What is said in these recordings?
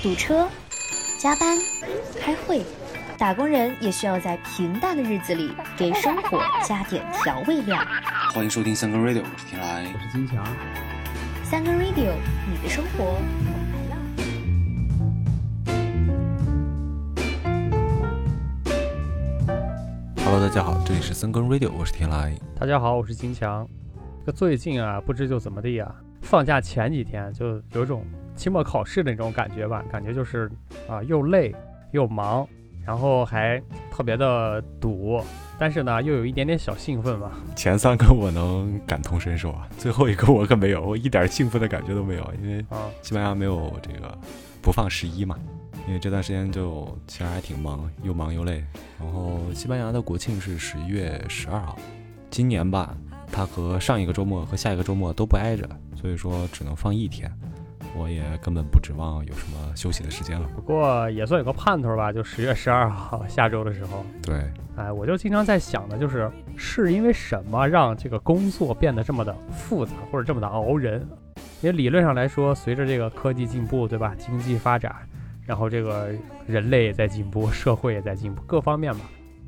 堵车、加班、开会，打工人也需要在平淡的日子里给生活加点调味料。欢迎收听三更 radio，我是天来，我是金强。三更 radio，你的生活我来了。Hello，大家好，这里是三更 radio，我是天来。大家好，我是金强。这最近啊，不知就怎么地啊，放假前几天就有种。期末考试的那种感觉吧，感觉就是啊，又累又忙，然后还特别的堵，但是呢，又有一点点小兴奋吧。前三个我能感同身受啊，最后一个我可没有，我一点兴奋的感觉都没有，因为啊，西班牙没有这个不放十一嘛，因为这段时间就其实还挺忙，又忙又累。然后西班牙的国庆是十一月十二号，今年吧，它和上一个周末和下一个周末都不挨着，所以说只能放一天。我也根本不指望有什么休息的时间了。不过也算有个盼头吧，就十月十二号下周的时候。对，哎，我就经常在想的，就是是因为什么让这个工作变得这么的复杂，或者这么的熬人？因为理论上来说，随着这个科技进步，对吧？经济发展，然后这个人类也在进步，社会也在进步，各方面吧，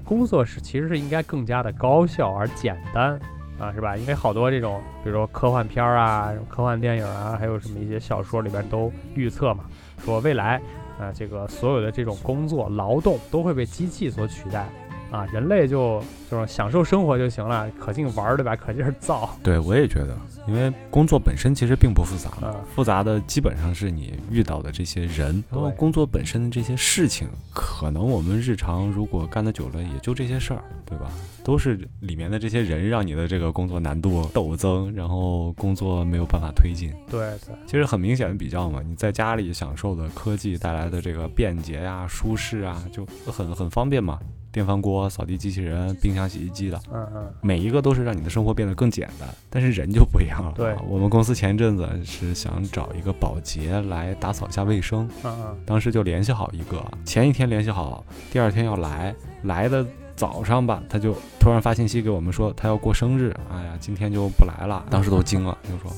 工作是其实是应该更加的高效而简单。啊，是吧？因为好多这种，比如说科幻片儿啊、科幻电影啊，还有什么一些小说里边都预测嘛，说未来，啊，这个所有的这种工作劳动都会被机器所取代。啊，人类就就是享受生活就行了，可劲玩儿对吧？可劲儿造。对，我也觉得，因为工作本身其实并不复杂，复杂的基本上是你遇到的这些人，然后工作本身的这些事情，可能我们日常如果干的久了，也就这些事儿，对吧？都是里面的这些人让你的这个工作难度陡增，然后工作没有办法推进。对对，其实很明显的比较嘛，你在家里享受的科技带来的这个便捷呀、舒适啊，就很很方便嘛。电饭锅、扫地机器人、冰箱、洗衣机的，嗯嗯，每一个都是让你的生活变得更简单。但是人就不一样了。对，我们公司前一阵子是想找一个保洁来打扫一下卫生，嗯嗯，当时就联系好一个，前一天联系好，第二天要来，来的早上吧，他就突然发信息给我们说他要过生日，哎呀，今天就不来了，当时都惊了，就说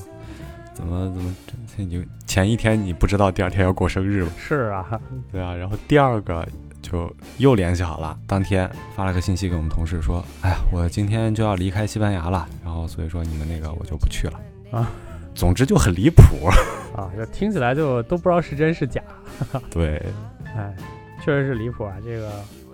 怎么怎么，你前一天你不知道第二天要过生日吗？是啊，对啊，然后第二个。就又联系好了，当天发了个信息给我们同事说：“哎呀，我今天就要离开西班牙了，然后所以说你们那个我就不去了啊。”总之就很离谱啊，这听起来就都不知道是真是假。对，哎，确实是离谱啊。这个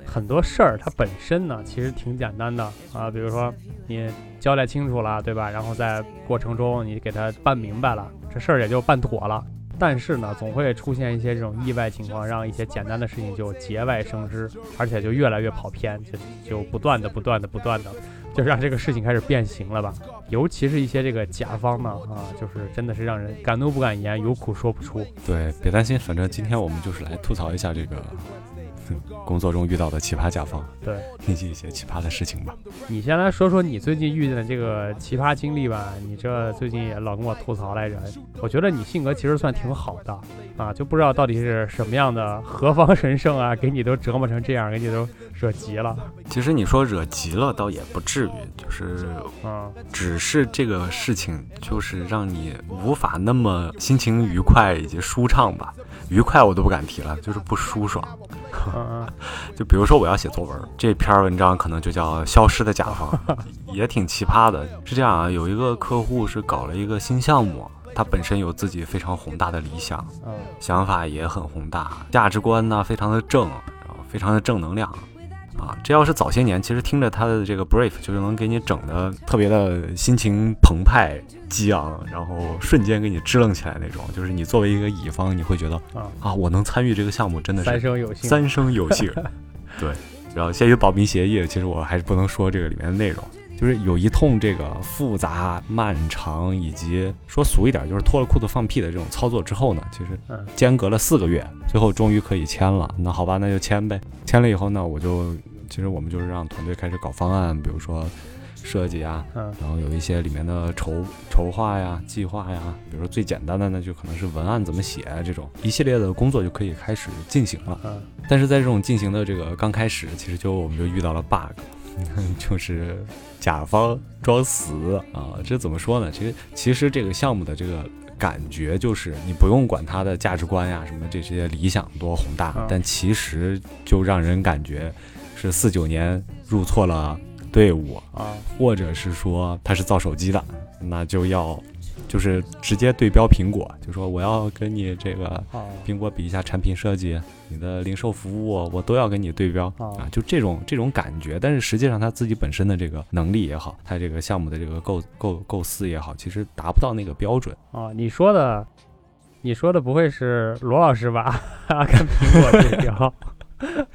很多事儿它本身呢其实挺简单的啊，比如说你交代清楚了，对吧？然后在过程中你给他办明白了，这事儿也就办妥了。但是呢，总会出现一些这种意外情况，让一些简单的事情就节外生枝，而且就越来越跑偏，就就不断的、不断的、不断的，就让这个事情开始变形了吧。尤其是一些这个甲方呢，啊，就是真的是让人敢怒不敢言，有苦说不出。对，别担心，反正今天我们就是来吐槽一下这个。工作中遇到的奇葩甲方，对，以及一些奇葩的事情吧。你先来说说你最近遇见的这个奇葩经历吧。你这最近也老跟我吐槽来着。我觉得你性格其实算挺好的啊，就不知道到底是什么样的何方神圣啊，给你都折磨成这样，给你都惹急了。其实你说惹急了倒也不至于，就是嗯，只是这个事情就是让你无法那么心情愉快以及舒畅吧。愉快我都不敢提了，就是不舒爽。就比如说我要写作文，这篇文章可能就叫《消失的甲方》，也挺奇葩的。是这样啊，有一个客户是搞了一个新项目，他本身有自己非常宏大的理想，想法也很宏大，价值观呢非常的正，然后非常的正能量。啊，这要是早些年，其实听着他的这个 brief，就是能给你整的特别的心情澎湃、激昂，然后瞬间给你支棱起来那种。就是你作为一个乙方，你会觉得啊啊，我能参与这个项目，真的是三生有幸。三生有幸。对，然后限于保密协议，其实我还是不能说这个里面的内容。就是有一通这个复杂、漫长，以及说俗一点，就是脱了裤子放屁的这种操作之后呢，其实间隔了四个月，最后终于可以签了。那好吧，那就签呗。签了以后呢，我就其实我们就是让团队开始搞方案，比如说设计啊，然后有一些里面的筹筹划呀、计划呀，比如说最简单的呢就可能是文案怎么写这种一系列的工作就可以开始进行了。但是在这种进行的这个刚开始，其实就我们就遇到了 bug。就是甲方装死啊，这怎么说呢？其实其实这个项目的这个感觉就是你不用管他的价值观呀什么这些理想多宏大，但其实就让人感觉是四九年入错了队伍啊，或者是说他是造手机的，那就要。就是直接对标苹果，就说我要跟你这个苹果比一下产品设计，你的零售服务我都要跟你对标啊，就这种这种感觉。但是实际上他自己本身的这个能力也好，他这个项目的这个构构构思也好，其实达不到那个标准啊。你说的，你说的不会是罗老师吧？跟苹果对标。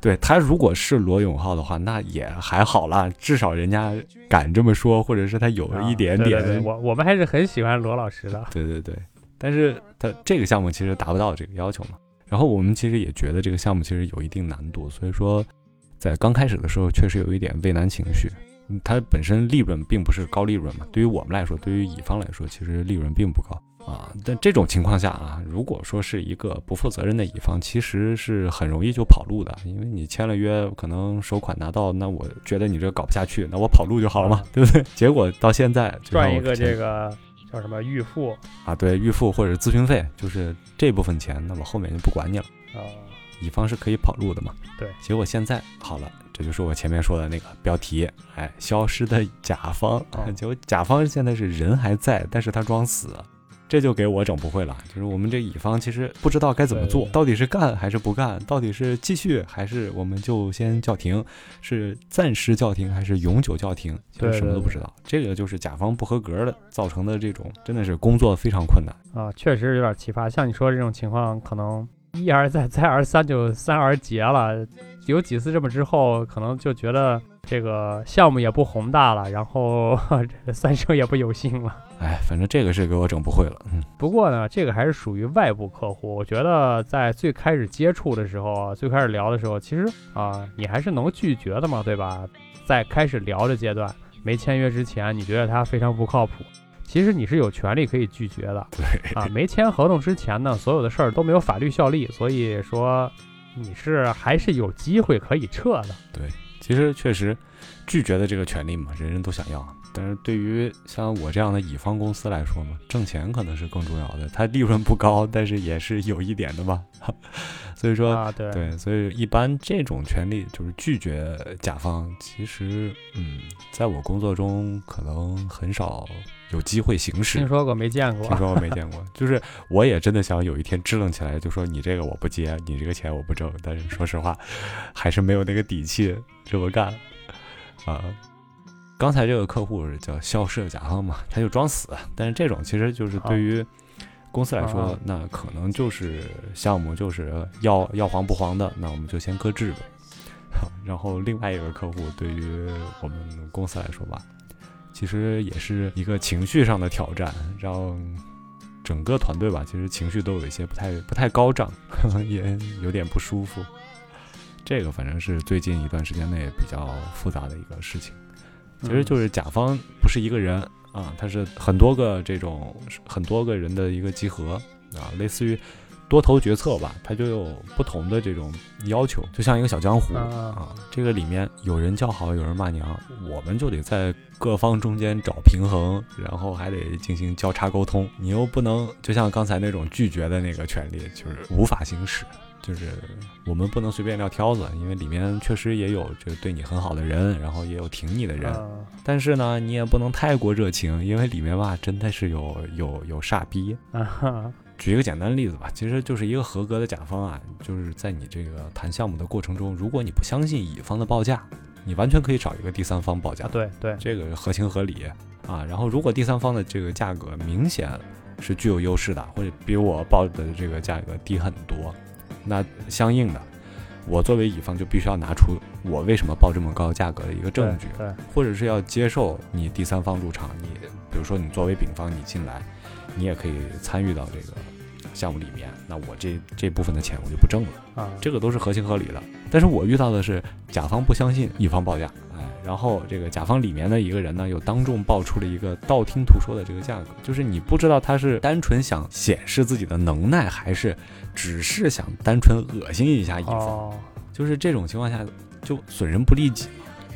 对他如果是罗永浩的话，那也还好啦，至少人家敢这么说，或者是他有一点点。我我们还是很喜欢罗老师的。对对对，但是他这个项目其实达不到这个要求嘛。然后我们其实也觉得这个项目其实有一定难度，所以说在刚开始的时候确实有一点畏难情绪。它本身利润并不是高利润嘛，对于我们来说，对于乙方来说，其实利润并不高。啊，但这种情况下啊，如果说是一个不负责任的乙方，其实是很容易就跑路的，因为你签了约，可能首款拿到，那我觉得你这搞不下去，那我跑路就好了嘛，对不对？结果到现在赚一个这个叫什么预付啊，对，预付或者咨询费，就是这部分钱，那我后面就不管你了。啊，乙方是可以跑路的嘛？对。结果现在好了，这就是我前面说的那个标题，哎，消失的甲方，结果甲方现在是人还在，但是他装死。这就给我整不会了，就是我们这乙方其实不知道该怎么做，到底是干还是不干，到底是继续还是我们就先叫停，是暂时叫停还是永久叫停，其实什么都不知道。这个就是甲方不合格的造成的这种，真的是工作非常困难啊，确实有点奇葩。像你说这种情况，可能一而再再而三就三而竭了，有几次这么之后，可能就觉得。这个项目也不宏大了，然后 三生也不有幸了。哎，反正这个是给我整不会了。嗯，不过呢，这个还是属于外部客户。我觉得在最开始接触的时候，最开始聊的时候，其实啊，你还是能拒绝的嘛，对吧？在开始聊的阶段，没签约之前，你觉得他非常不靠谱，其实你是有权利可以拒绝的。对啊，没签合同之前呢，所有的事儿都没有法律效力，所以说你是还是有机会可以撤的。对。其实确实，拒绝的这个权利嘛，人人都想要。但是对于像我这样的乙方公司来说嘛，挣钱可能是更重要的。它利润不高，但是也是有一点的吧。所以说，啊，对对，所以一般这种权利就是拒绝甲方，其实嗯，在我工作中可能很少。有机会行使，听说过没见过？听说过没见过？就是我也真的想有一天支棱起来，就说你这个我不接，你这个钱我不挣。但是说实话，还是没有那个底气这么干啊。刚才这个客户是叫消失的甲方嘛，他就装死。但是这种其实就是对于公司来说，那可能就是项目就是要要黄不黄的，那我们就先搁置呗。然后另外一个客户对于我们公司来说吧。其实也是一个情绪上的挑战，让整个团队吧，其实情绪都有一些不太不太高涨，也有点不舒服。这个反正是最近一段时间内比较复杂的一个事情。其实就是甲方不是一个人啊，他是很多个这种很多个人的一个集合啊，类似于。多头决策吧，他就有不同的这种要求，就像一个小江湖啊。这个里面有人叫好，有人骂娘，我们就得在各方中间找平衡，然后还得进行交叉沟通。你又不能就像刚才那种拒绝的那个权利，就是无法行使。就是我们不能随便撂挑子，因为里面确实也有就对你很好的人，然后也有挺你的人。但是呢，你也不能太过热情，因为里面吧真的是有有有傻逼。举一个简单的例子吧，其实就是一个合格的甲方啊，就是在你这个谈项目的过程中，如果你不相信乙方的报价，你完全可以找一个第三方报价。对对，这个合情合理啊。然后如果第三方的这个价格明显是具有优势的，或者比我报的这个价格低很多，那相应的，我作为乙方就必须要拿出我为什么报这么高价格的一个证据，对，或者是要接受你第三方入场，你比如说你作为丙方你进来。你也可以参与到这个项目里面，那我这这部分的钱我就不挣了啊，这个都是合情合理的。但是我遇到的是甲方不相信乙方报价，哎，然后这个甲方里面的一个人呢，又当众报出了一个道听途说的这个价格，就是你不知道他是单纯想显示自己的能耐，还是只是想单纯恶心一下乙方，就是这种情况下就损人不利己，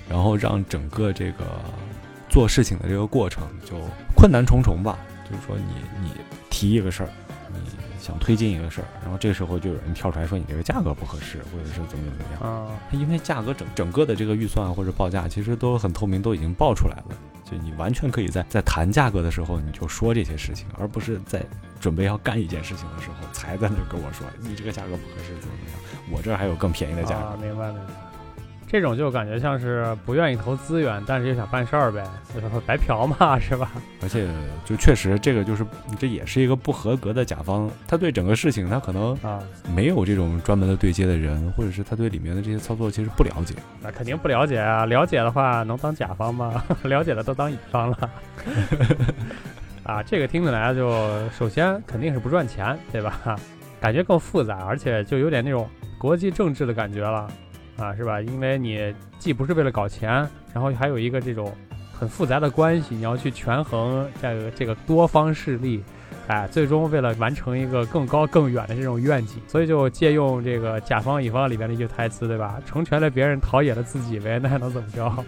然后让整个这个做事情的这个过程就困难重重吧。就是说你你提一个事儿，你想推进一个事儿，然后这个时候就有人跳出来说你这个价格不合适，或者是怎么怎么样。啊，因为价格整整个的这个预算或者报价其实都很透明，都已经报出来了，就你完全可以在在谈价格的时候你就说这些事情，而不是在准备要干一件事情的时候才在那跟我说你这个价格不合适怎么怎么样，我这儿还有更便宜的价格。啊，明白明白。这种就感觉像是不愿意投资源，但是又想办事儿呗，就 是白嫖嘛，是吧？而且就确实这个就是这也是一个不合格的甲方，他对整个事情他可能啊，没有这种专门的对接的人，或者是他对里面的这些操作其实不了解。那肯定不了解啊，了解的话能当甲方吗？了解的都当乙方了。啊，这个听起来就首先肯定是不赚钱，对吧？感觉更复杂，而且就有点那种国际政治的感觉了，啊，是吧？因为你既不是为了搞钱，然后还有一个这种很复杂的关系，你要去权衡这个这个多方势力，哎，最终为了完成一个更高更远的这种愿景，所以就借用这个甲方乙方里边的一句台词，对吧？成全了别人，陶冶了自己呗，那还能怎么着？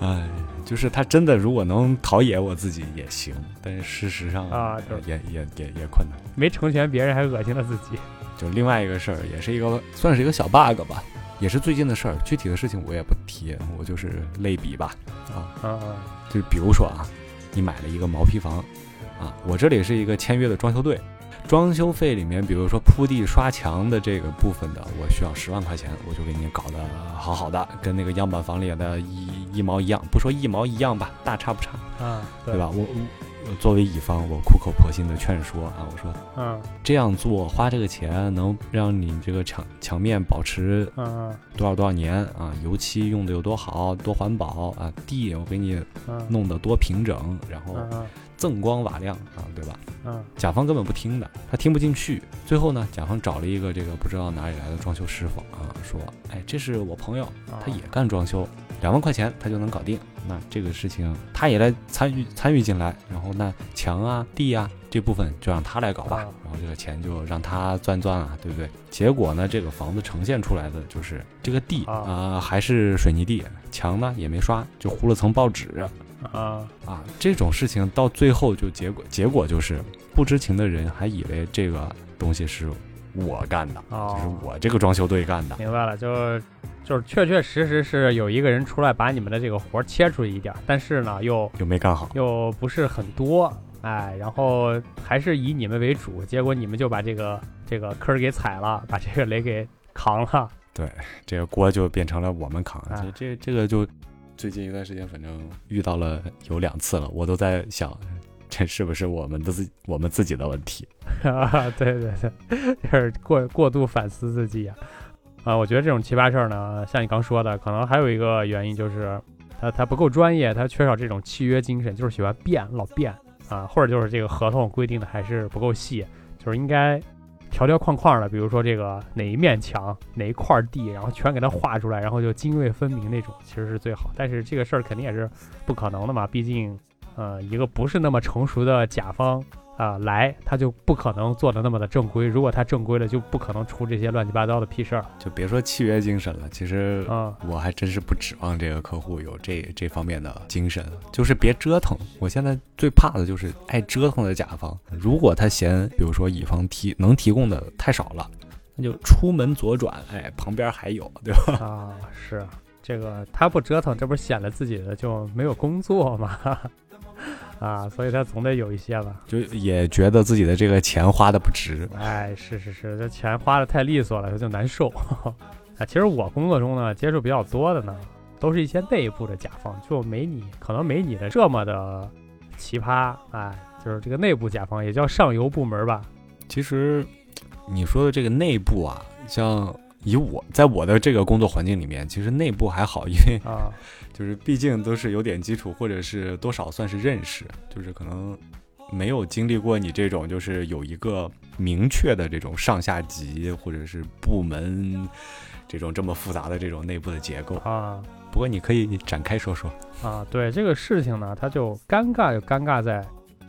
哎，就是他真的如果能陶冶我自己也行，但是事实上啊也也也也困难。没成全别人，还恶心了自己。就另外一个事儿，也是一个算是一个小 bug 吧，也是最近的事儿，具体的事情我也不提，我就是类比吧。啊，嗯嗯就比如说啊，你买了一个毛坯房，啊，我这里是一个签约的装修队，装修费里面，比如说铺地刷墙的这个部分的，我需要十万块钱，我就给你搞得好好的，跟那个样板房里的一一毛一样，不说一毛一样吧，大差不差，啊，对吧？我作为乙方，我苦口婆心的劝说啊，我说嗯。这样做花这个钱能让你这个墙墙面保持嗯多少多少年啊，油漆用的有多好，多环保啊，地我给你嗯。弄得多平整，然后嗯锃光瓦亮啊，对吧？嗯。甲方根本不听的，他听不进去。最后呢，甲方找了一个这个不知道哪里来的装修师傅啊，说，哎，这是我朋友，嗯，他也干装修，两万块钱他就能搞定。那这个事情他也来参与参与进来，然后那墙啊、地啊这部分就让他来搞吧，啊然后这个钱就让他赚赚啊，对不对？结果呢，这个房子呈现出来的就是这个地啊啊、还是水泥地，墙呢也没刷，就糊了层报纸。啊啊，这种事情到最后就结果结果就是不知情的人还以为这个东西是我干的，哦就是我这个装修队干的。明白了，就就是确确实实是有一个人出来把你们的这个活儿切出去一点儿，但是呢又又没干好，又不是很多，哎，然后还是以你们为主，结果你们就把这个这个坑儿给踩了，把这个雷给扛了。对这个锅就变成了我们扛。啊这这这个就最近一段时间，反正遇到了有两次了，我都在想，这是不是我们的自我们自己的问题？啊，对对对，就是过过度反思自己啊。啊，我觉得这种奇葩事儿呢，像你刚说的，可能还有一个原因就是他他不够专业，他缺少这种契约精神，就是喜欢变，老变啊，或者就是这个合同规定的还是不够细，就是应该条条框框的，比如说这个哪一面墙、哪一块地，然后全给它画出来，然后就泾渭分明那种，其实是最好。但是这个事儿肯定也是不可能的嘛，毕竟呃一个不是那么成熟的甲方。啊、来他就不可能做的那么的正规。如果他正规了，就不可能出这些乱七八糟的屁事儿。就别说契约精神了，其实嗯我还真是不指望这个客户有这这方面的精神，就是别折腾。我现在最怕的就是爱折腾的甲方。如果他嫌，比如说乙方提能提供的太少了，那就出门左转，哎，旁边还有，对吧？啊，是这个他不折腾，这不是显得自己的就没有工作吗？啊，所以他总得有一些吧。就也觉得自己的这个钱花的不值。哎，是是是，这钱花的太利索了，他就难受。啊，其实我工作中呢，接触比较多的呢，都是一些内部的甲方，就没你可能没你的这么的奇葩。哎，就是这个内部甲方，也叫上游部门吧。其实你说的这个内部啊，像以我在我的这个工作环境里面，其实内部还好，因为啊，就是毕竟都是有点基础，或者是多少算是认识，就是可能没有经历过你这种就是有一个明确的这种上下级或者是部门这种这么复杂的这种内部的结构。啊不过你可以展开说说。啊，对这个事情呢，它就尴尬就尴尬在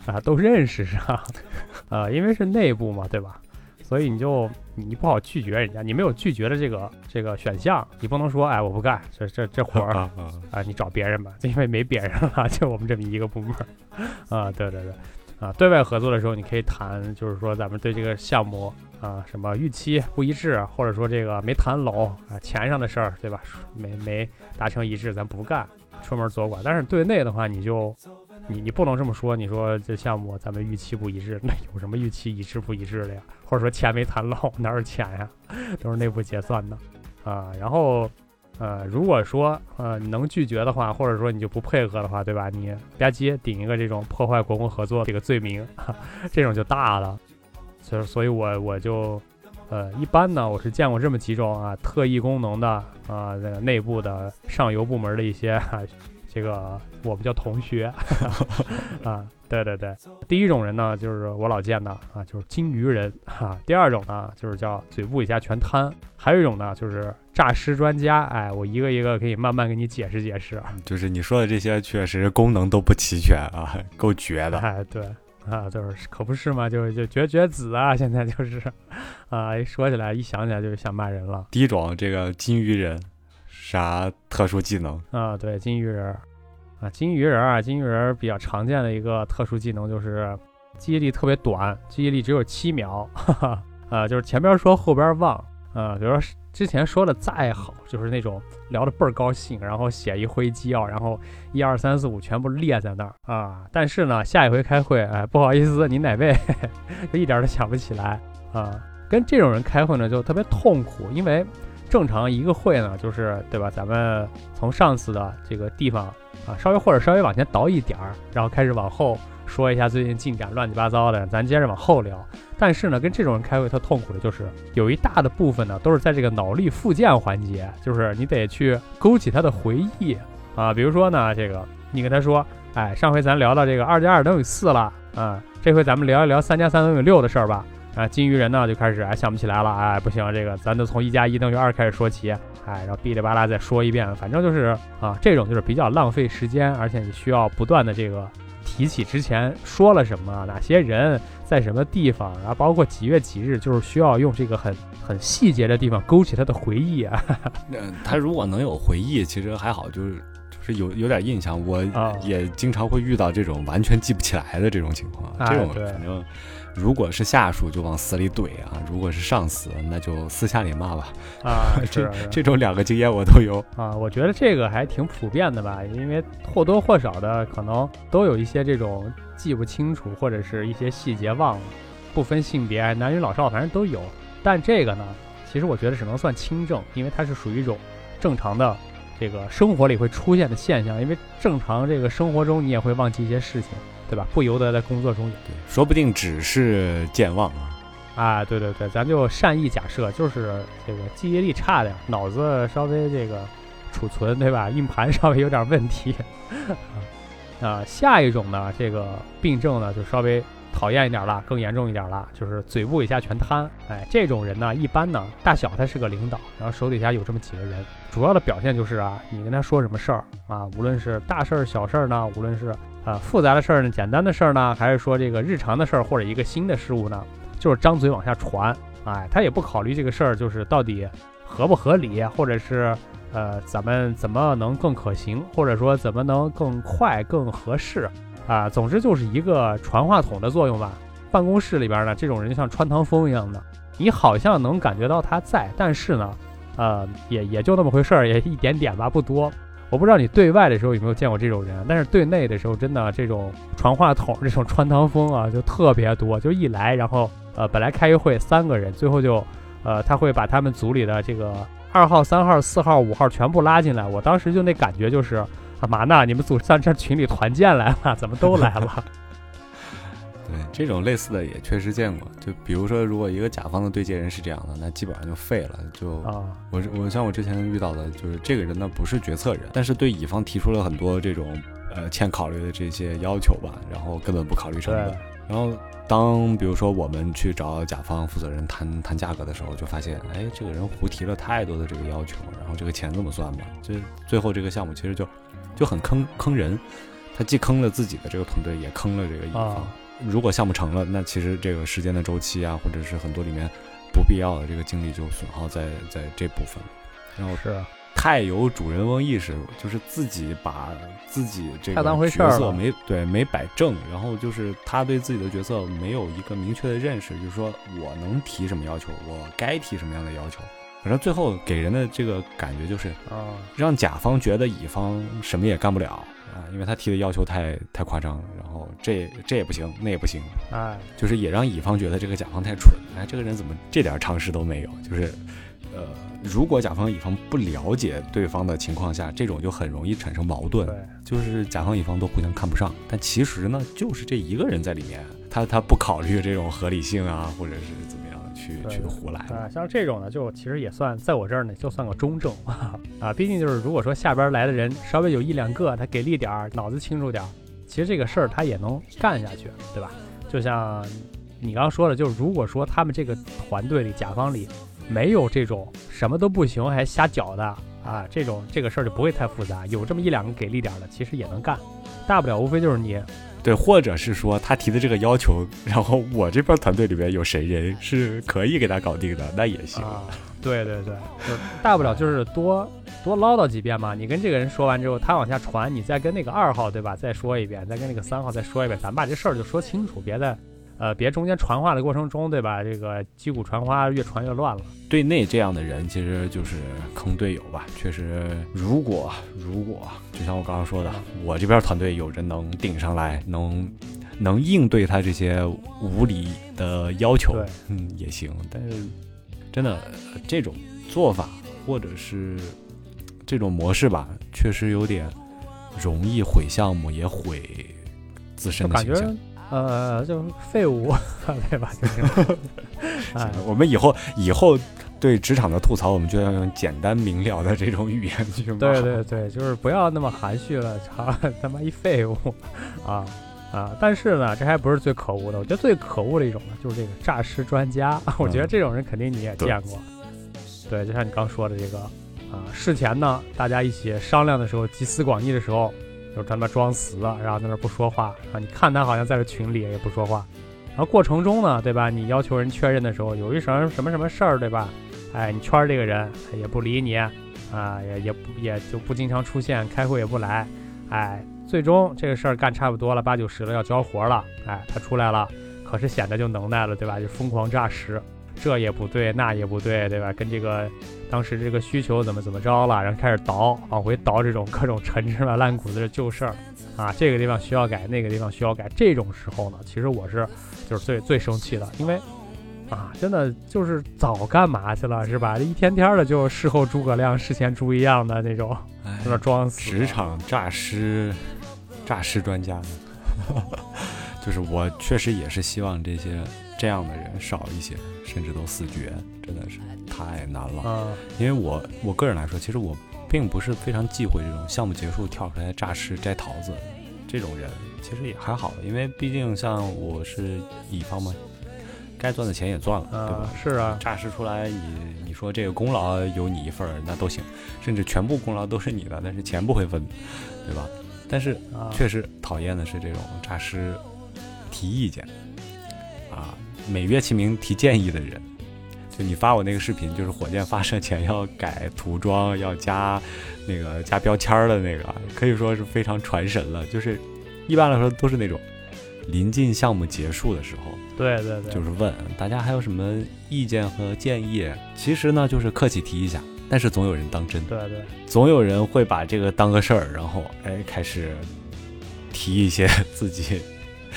啊都认识上，啊，因为是内部嘛，对吧？所以你就你你不好拒绝人家，你没有拒绝的这个这个选项，你不能说哎我不干这这这活儿啊啊 啊，你找别人吧，因为没别人了，就我们这么一个部门啊，对对对，啊，对外合作的时候你可以谈，就是说咱们对这个项目啊什么预期不一致，或者说这个没谈拢啊钱上的事儿，对吧？没没达成一致，咱不干，出门左拐。但是对内的话，你就你你不能这么说，你说这项目咱们预期不一致，那有什么预期一致不一致的呀？或者说钱没谈拢，哪有钱呀？都是内部结算的啊。然后。呃，如果说呃你能拒绝的话，或者说你就不配合的话，对吧？你吧唧顶一个这种破坏国共合作这个罪名，这种就大了。所以，所以我我就呃一般呢，我是见过这么几种啊特异功能的啊那个内部的上游部门的一些这个我们叫同学 啊。对对对，第一种人呢，就是我老见的啊，就是金鱼人哈。第二种呢，就是叫嘴部以下全瘫。还有一种呢，就是诈尸专家。哎，我一个一个可以慢慢给你解释解释。就是你说的这些，确实功能都不齐全啊，够绝的。哎，对啊，就是可不是嘛，就是就绝绝子啊，现在就是啊，一说起来，一想起来就想骂人了。第一种，这个金鱼人，啥特殊技能啊？对，金鱼人。啊，金鱼人啊，金鱼人比较常见的一个特殊技能就是记忆力特别短，记忆力只有七秒。哈哈，呃，就是前边说后边忘。啊，比如说之前说的再好，就是那种聊的倍儿高兴，然后写一回纪要，然后一二三四五全部列在那儿啊。但是呢，下一回开会，哎，不好意思，你哪位？就一点都想不起来啊。跟这种人开会呢，就特别痛苦，因为正常一个会呢，就是对吧？咱们从上次的这个地方。啊，稍微或者稍微往前倒一点儿，然后开始往后说一下最近进展，乱七八糟的，咱接着往后聊。但是呢，跟这种人开会特痛苦的就是，有一大的部分呢都是在这个脑力复健环节，就是你得去勾起他的回忆啊。比如说呢，这个你跟他说，哎，上回咱聊到这个二加二等于四了啊，这回咱们聊一聊三加三等于六的事儿吧。啊，金鱼人呢就开始哎想不起来了，哎不行，这个咱得从一加一等于二开始说起，哎，然后哔哩吧啦再说一遍，反正就是啊，这种就是比较浪费时间，而且你需要不断的这个提起之前说了什么，哪些人在什么地方，然后包括几月几日，就是需要用这个很很细节的地方勾起他的回忆啊。那 他如果能有回忆，其实还好，就是就是有有点印象。我也经常会遇到这种完全记不起来的这种情况，这种反正。如果是下属就往死里怼啊，如果是上司那就私下里骂吧。啊，这这种两个经验我都有啊。我觉得这个还挺普遍的吧，因为或多或少的可能都有一些这种记不清楚或者是一些细节忘了，不分性别，男女老少反正都有。但这个呢，其实我觉得只能算轻症，因为它是属于一种正常的这个生活里会出现的现象，因为正常这个生活中你也会忘记一些事情。对吧？不由得在工作中，对，说不定只是健忘啊！啊，对对对，咱就善意假设，就是这个记忆力差点，脑子稍微这个储存，对吧？硬盘稍微有点问题 啊。下一种呢，这个病症呢，就稍微讨厌一点了，更严重一点了，就是嘴部以下全瘫。哎，这种人呢，一般呢，大小他是个领导，然后手底下有这么几个人，主要的表现就是啊，你跟他说什么事儿啊，无论是大事儿、小事儿呢，无论是。啊，复杂的事儿呢，简单的事儿呢，还是说这个日常的事儿或者一个新的事物呢，就是张嘴往下传，哎，他也不考虑这个事儿就是到底合不合理，或者是呃咱们怎么能更可行，或者说怎么能更快更合适啊，总之就是一个传话筒的作用吧。办公室里边呢，这种人就像穿堂风一样的，你好像能感觉到他在，但是呢，呃，也也就那么回事儿，也一点点吧，不多。我不知道你对外的时候有没有见过这种人，但是对内的时候，真的这种传话筒、这种穿堂风啊，就特别多。就一来，然后呃，本来开一会三个人，最后就，呃，他会把他们组里的这个二号、三号、四号、五号全部拉进来。我当时就那感觉就是，啊嘛呢？你们组上这群里团建来了？怎么都来了？对，这种类似的也确实见过。就比如说，如果一个甲方的对接人是这样的，那基本上就废了。就啊，我我像我之前遇到的，就是这个人呢不是决策人，但是对乙方提出了很多这种呃欠考虑的这些要求吧，然后根本不考虑成本。然后当比如说我们去找甲方负责人谈谈价格的时候，就发现，哎，这个人胡提了太多的这个要求，然后这个钱怎么算吧？这最后这个项目其实就就很坑坑人，他既坑了自己的这个团队，也坑了这个乙方。如果项目成了，那其实这个时间的周期啊，或者是很多里面不必要的这个精力就损耗在在这部分，然后是太有主人翁意识，就是自己把自己这个角色没对没摆正，然后就是他对自己的角色没有一个明确的认识，就是说我能提什么要求，我该提什么样的要求，反正最后给人的这个感觉就是啊，让甲方觉得乙方什么也干不了啊，因为他提的要求太太夸张了，然后这这也不行，那也不行，哎，就是也让乙方觉得这个甲方太蠢，哎，这个人怎么这点常识都没有？就是，呃，如果甲方乙方不了解对方的情况下，这种就很容易产生矛盾，对，就是甲方乙方都互相看不上。但其实呢，就是这一个人在里面，他他不考虑这种合理性啊，或者是怎么样去对去胡来。啊，像这种呢，就其实也算在我这儿呢，就算个中正 啊。毕竟就是如果说下边来的人稍微有一两个，他给力点儿，脑子清楚点儿，其实这个事儿他也能干下去，对吧？就像你刚刚说的，就是如果说他们这个团队里甲方里没有这种什么都不行还瞎搅的啊，这种这个事儿就不会太复杂。有这么一两个给力点儿的，其实也能干，大不了无非就是你对，或者是说他提的这个要求，然后我这边团队里面有谁人是可以给他搞定的，那也行。对对对，就大不了就是多多唠叨几遍嘛。你跟这个人说完之后，他往下传，你再跟那个二号对吧，再说一遍，再跟那个三号再说一遍，咱把这事儿就说清楚，别的呃别中间传话的过程中对吧，这个击鼓传花越传越乱了。对内这样的人其实就是坑队友吧。确实，如果如果就像我刚刚说的，我这边团队有人能顶上来，能能应对他这些无理的要求，嗯，也行。但是真的呃这种做法或者是这种模式吧，确实有点容易毁项目，也毁自身的形象。呃就是废物 对吧？就 我们以后以后对职场的吐槽，我们就要用简单明了的这种语言去骂。对对对，就是不要那么含蓄了，操他妈一废物啊啊！但是呢，这还不是最可恶的，我觉得最可恶的一种呢，就是这个诈尸专家。我觉得这种人肯定你也见过，对，就像你刚说的这个啊，事前呢，大家一起商量的时候，集思广益的时候，就是他妈装死，然后在那不说话啊，你看他好像在这群里也不说话，然后过程中呢，对吧？你要求人确认的时候，有一什么什么什么事儿，对吧？哎，你圈儿这个人也不理你，啊，也也不也就不经常出现，开会也不来，哎，最终这个事儿干差不多了，八九十了，要交活了，哎，他出来了，可是显得就能耐了，对吧？就疯狂诈尸，这也不对，那也不对，对吧？跟这个当时这个需求怎么怎么着了，然后开始倒，往回倒这种各种陈芝麻烂谷子的旧事儿，啊，这个地方需要改，那个地方需要改，这种时候呢，其实我是就是最最生气的，因为。啊，真的就是早干嘛去了是吧？这一天天的就事后诸葛亮，事前猪一样的那种，哎在那装死。职场诈尸，诈尸专家，就是我确实也是希望这些这样的人少一些，甚至都死绝，真的是太难了。啊，因为我我个人来说，其实我并不是非常忌讳这种项目结束跳出来诈尸摘桃子这种人，其实也还好，因为毕竟像我是乙方嘛，该赚的钱也赚了，对吧啊？，是啊，诈尸出来你，你说这个功劳有你一份儿，那都行，甚至全部功劳都是你的，但是钱不会分，对吧？但是啊，确实讨厌的是这种诈尸提意见啊，美月其名提建议的人。就你发我那个视频，就是火箭发射前要改涂装，要加那个加标签儿的那个，可以说是非常传神了。就是一般来说都是那种临近项目结束的时候，对对对，就是问大家还有什么意见和建议。其实呢，就是客气提一下，但是总有人当真，对对，总有人会把这个当个事儿，然后哎开始提一些自己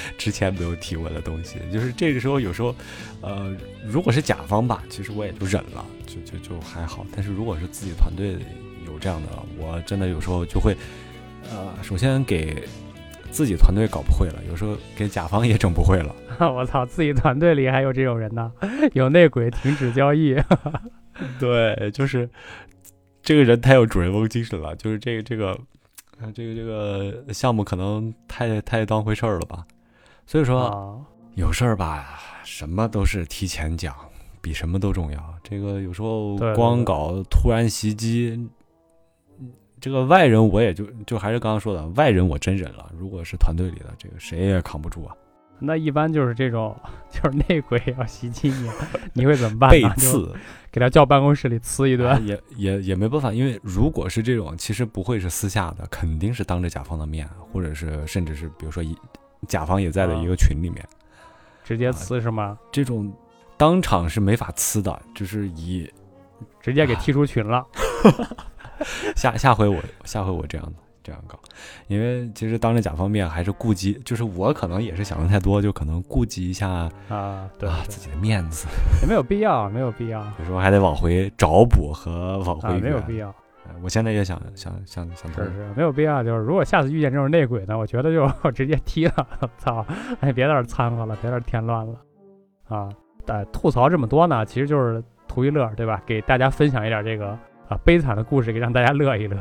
之前没有提过的东西。就是这个时候，有时候，呃，如果是甲方吧，其实我也就忍了，就就就还好。但是如果是自己团队有这样的，我真的有时候就会，呃，首先给自己团队搞不会了，有时候给甲方也整不会了。我操，自己团队里还有这种人呢，有内鬼停止交易。对，就是这个人太有主人翁精神了，就是这个这个，呃，这个这个项目可能太太当回事儿了吧。所以说啊，有事儿吧，什么都是提前讲，比什么都重要。这个有时候光搞突然袭击，嗯这个外人我也就就还是刚刚说的，外人我真忍了。如果是团队里的这个谁也扛不住啊。那一般就是这种，就是内鬼要袭击你，你会怎么办？被刺，给他叫办公室里呲一顿，也也也没办法，因为如果是这种，其实不会是私下的，肯定是当着甲方的面，或者是甚至是比如说一甲方也在的一个群里面，直接呲是吗？这种当场是没法呲的，就是以直接给踢出群了。下下回我下回我这样的。这样搞，因为其实当着甲方面还是顾及，就是我可能也是想的太多，就可能顾及一下啊，对自己的面子，也 没有必要，没有必要。有时候还得往回找补和往回没有必要。我现在也想想想想是是，没有必要。就是如果下次遇见这种内鬼呢，我觉得就 直接踢了，操！哎，别在这掺和了，别在这添乱了啊！但吐槽这么多呢，其实就是图一乐，对吧？给大家分享一点这个啊悲惨的故事，给让大家乐一乐。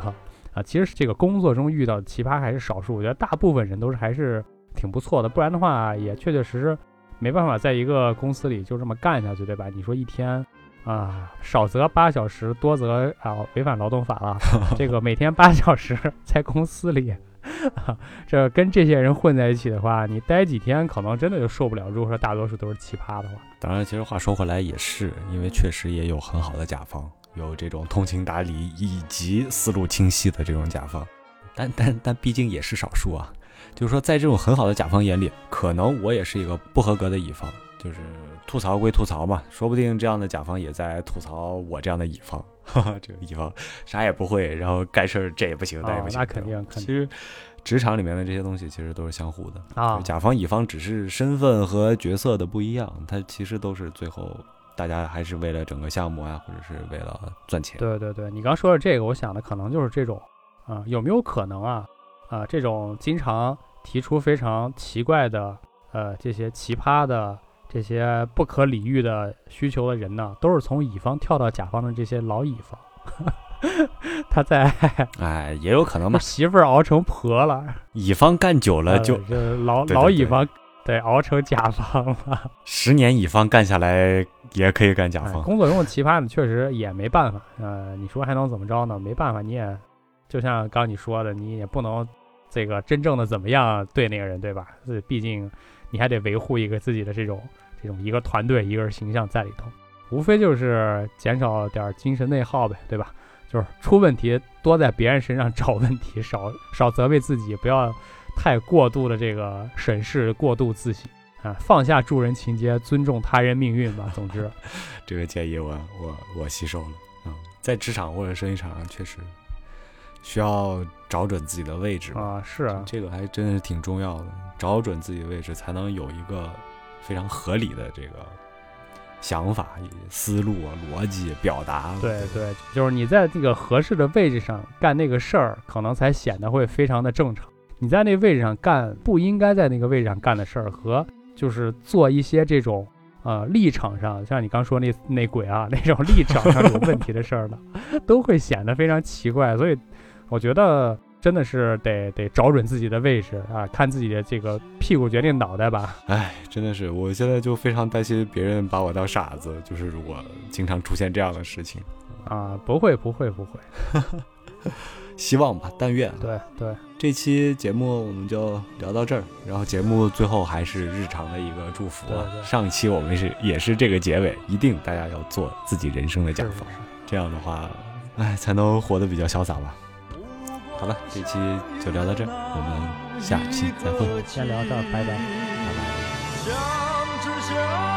啊，其实这个工作中遇到的奇葩还是少数，我觉得大部分人都是还是挺不错的，不然的话也确确实实没办法在一个公司里就这么干下去，对吧？你说一天啊，少则八小时，多则啊违反劳动法了。这个每天八小时 在公司里，这跟这些人混在一起的话，你待几天可能真的就受不了。如果说大多数都是奇葩的话，当然，其实话说回来也是，因为确实也有很好的甲方。有这种通情达理以及思路清晰的这种甲方，但但但毕竟也是少数啊。就是说，在这种很好的甲方眼里，可能我也是一个不合格的乙方。就是吐槽归吐槽嘛，说不定这样的甲方也在吐槽我这样的乙方。哈哈，这个乙方啥也不会，然后干事儿这也不行那也不行。那肯定，其实职场里面的这些东西其实都是相互的啊。甲方乙方只是身份和角色的不一样，它其实都是最后。大家还是为了整个项目啊，或者是为了赚钱。对对对，你刚说的这个，我想的可能就是这种啊，有没有可能啊啊，这种经常提出非常奇怪的呃这些奇葩的这些不可理喻的需求的人呢，都是从乙方跳到甲方的这些老乙方，他在哎也有可能吧，媳妇儿熬成婆了，乙方干久了就老老乙方。对，熬成甲方了。十年乙方干下来也可以干甲方。工作中的奇葩呢，确实也没办法。呃，你说还能怎么着呢？没办法，你也就像刚你说的，你也不能这个真正的怎么样对那个人，对吧？是，毕竟你还得维护一个自己的这种这种一个团队一个形象在里头。无非就是减少点精神内耗呗，对吧？就是出问题多在别人身上找问题，少少责备自己，不要。太过度的这个审视，过度自省啊，放下助人情节，尊重他人命运吧。总之，这个建议我我我吸收了啊，在职场或者生意场上，确实需要找准自己的位置啊。是啊，这个还真是挺重要的，找准自己的位置，才能有一个非常合理的这个想法、思路啊、逻辑表达。对对，就是你在这个合适的位置上干那个事儿，可能才显得会非常的正常。你在那位置上干不应该在那个位置上干的事儿，和就是做一些这种呃立场上，像你刚说那那鬼啊那种立场上有问题的事儿的，都会显得非常奇怪。所以我觉得真的是得得找准自己的位置啊，看自己的这个屁股决定脑袋吧。哎，真的是，我现在就非常担心别人把我当傻子，就是如果经常出现这样的事情啊，不会不会不会。希望吧，但愿。对对，这期节目我们就聊到这儿。然后节目最后还是日常的一个祝福。上一期我们是也是这个结尾，一定大家要做自己人生的甲方，这样的话，哎，才能活得比较潇洒吧。好了，这期就聊到这，我们下期再会，先聊到，拜拜，拜拜。